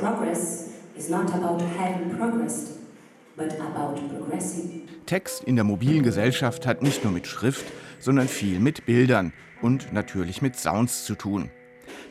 Progress is not about having progressed, but about progressing. Text in der mobilen Gesellschaft hat nicht nur mit Schrift, sondern viel mit Bildern und natürlich mit Sounds zu tun.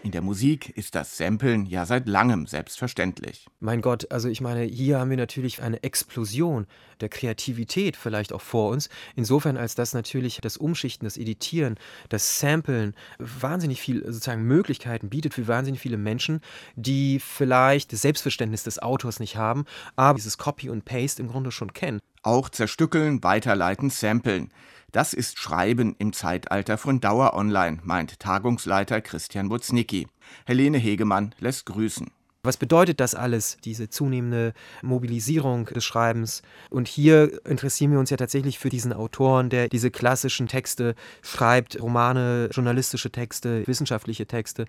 In der Musik ist das Samplen ja seit langem selbstverständlich. Mein Gott, also ich meine, hier haben wir natürlich eine Explosion der Kreativität vielleicht auch vor uns. Insofern, als dass natürlich das Umschichten, das Editieren, das Samplen wahnsinnig viel sozusagen Möglichkeiten bietet für wahnsinnig viele Menschen, die vielleicht das Selbstverständnis des Autors nicht haben, aber dieses Copy und Paste im Grunde schon kennen. Auch zerstückeln, weiterleiten, samplen. Das ist Schreiben im Zeitalter von Dauer Online, meint Tagungsleiter Christian Woznicki. Helene Hegemann lässt grüßen. Was bedeutet das alles, diese zunehmende Mobilisierung des Schreibens? Und hier interessieren wir uns ja tatsächlich für diesen Autoren, der diese klassischen Texte schreibt, Romane, journalistische Texte, wissenschaftliche Texte,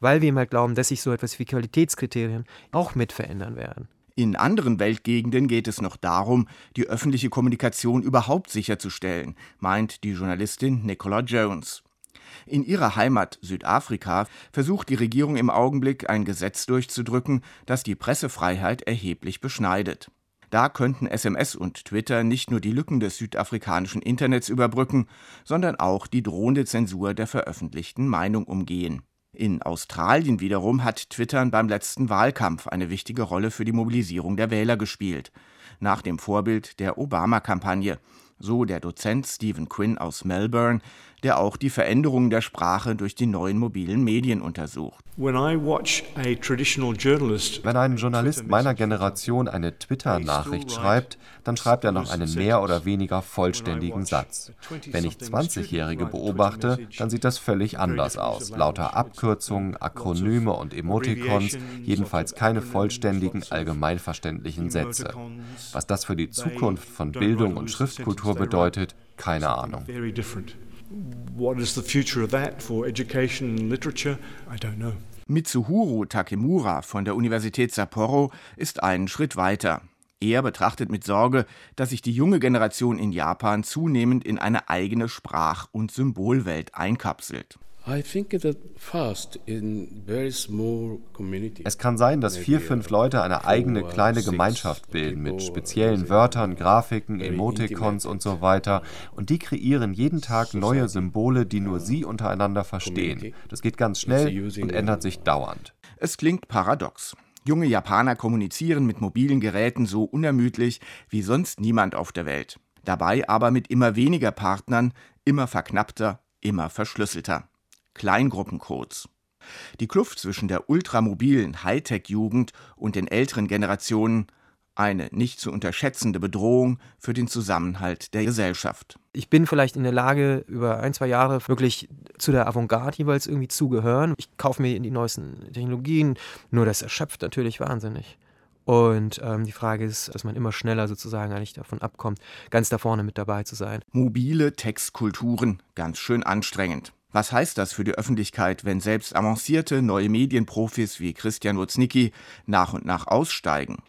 weil wir mal glauben, dass sich so etwas wie Qualitätskriterien auch mit verändern werden. In anderen Weltgegenden geht es noch darum, die öffentliche Kommunikation überhaupt sicherzustellen, meint die Journalistin Nicola Jones. In ihrer Heimat Südafrika versucht die Regierung im Augenblick ein Gesetz durchzudrücken, das die Pressefreiheit erheblich beschneidet. Da könnten SMS und Twitter nicht nur die Lücken des südafrikanischen Internets überbrücken, sondern auch die drohende Zensur der veröffentlichten Meinung umgehen. In Australien wiederum hat Twittern beim letzten Wahlkampf eine wichtige Rolle für die Mobilisierung der Wähler gespielt, nach dem Vorbild der Obama-Kampagne, so der Dozent Stephen Quinn aus Melbourne, der auch die Veränderungen der Sprache durch die neuen mobilen Medien untersucht. Wenn ein Journalist meiner Generation eine Twitter-Nachricht schreibt, dann schreibt er noch einen mehr oder weniger vollständigen Satz. Wenn ich 20-Jährige beobachte, dann sieht das völlig anders aus. Lauter Abkürzungen, Akronyme und Emoticons, jedenfalls keine vollständigen, allgemeinverständlichen Sätze. Was das für die Zukunft von Bildung und Schriftkultur bedeutet, keine Ahnung. What is the future of that for education and literature? I don't know. Mitsuhiro Takemura von der Universität Sapporo ist einen Schritt weiter. Er betrachtet mit Sorge, dass sich die junge Generation in Japan zunehmend in eine eigene Sprach- und Symbolwelt einkapselt. Es kann sein, dass vier, fünf Leute eine eigene kleine Gemeinschaft bilden mit speziellen Wörtern, Grafiken, Emoticons und so weiter. Und die kreieren jeden Tag neue Symbole, die nur sie untereinander verstehen. Das geht ganz schnell und ändert sich dauernd. Es klingt paradox. Junge Japaner kommunizieren mit mobilen Geräten so unermüdlich wie sonst niemand auf der Welt. Dabei aber mit immer weniger Partnern, immer verknappter, immer verschlüsselter. Kleingruppencodes. Die Kluft zwischen der ultramobilen Hightech-Jugend und den älteren Generationen eine nicht zu unterschätzende Bedrohung für den Zusammenhalt der Gesellschaft. Ich bin vielleicht in der Lage, über ein, zwei Jahre wirklich zu der Avantgarde jeweils irgendwie zu gehören. Ich kaufe mir die neuesten Technologien, nur das erschöpft natürlich wahnsinnig. Und ähm, die Frage ist, dass man immer schneller sozusagen eigentlich davon abkommt, ganz da vorne mit dabei zu sein. Mobile Textkulturen, ganz schön anstrengend. Was heißt das für die Öffentlichkeit, wenn selbst avancierte neue Medienprofis wie Christian Woznicki nach und nach aussteigen?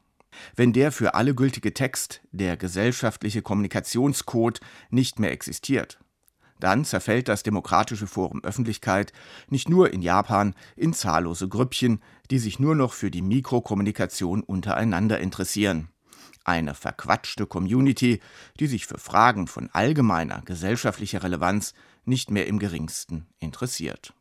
Wenn der für alle gültige Text, der gesellschaftliche Kommunikationscode, nicht mehr existiert? Dann zerfällt das demokratische Forum Öffentlichkeit nicht nur in Japan in zahllose Grüppchen, die sich nur noch für die Mikrokommunikation untereinander interessieren. Eine verquatschte Community, die sich für Fragen von allgemeiner gesellschaftlicher Relevanz nicht mehr im geringsten interessiert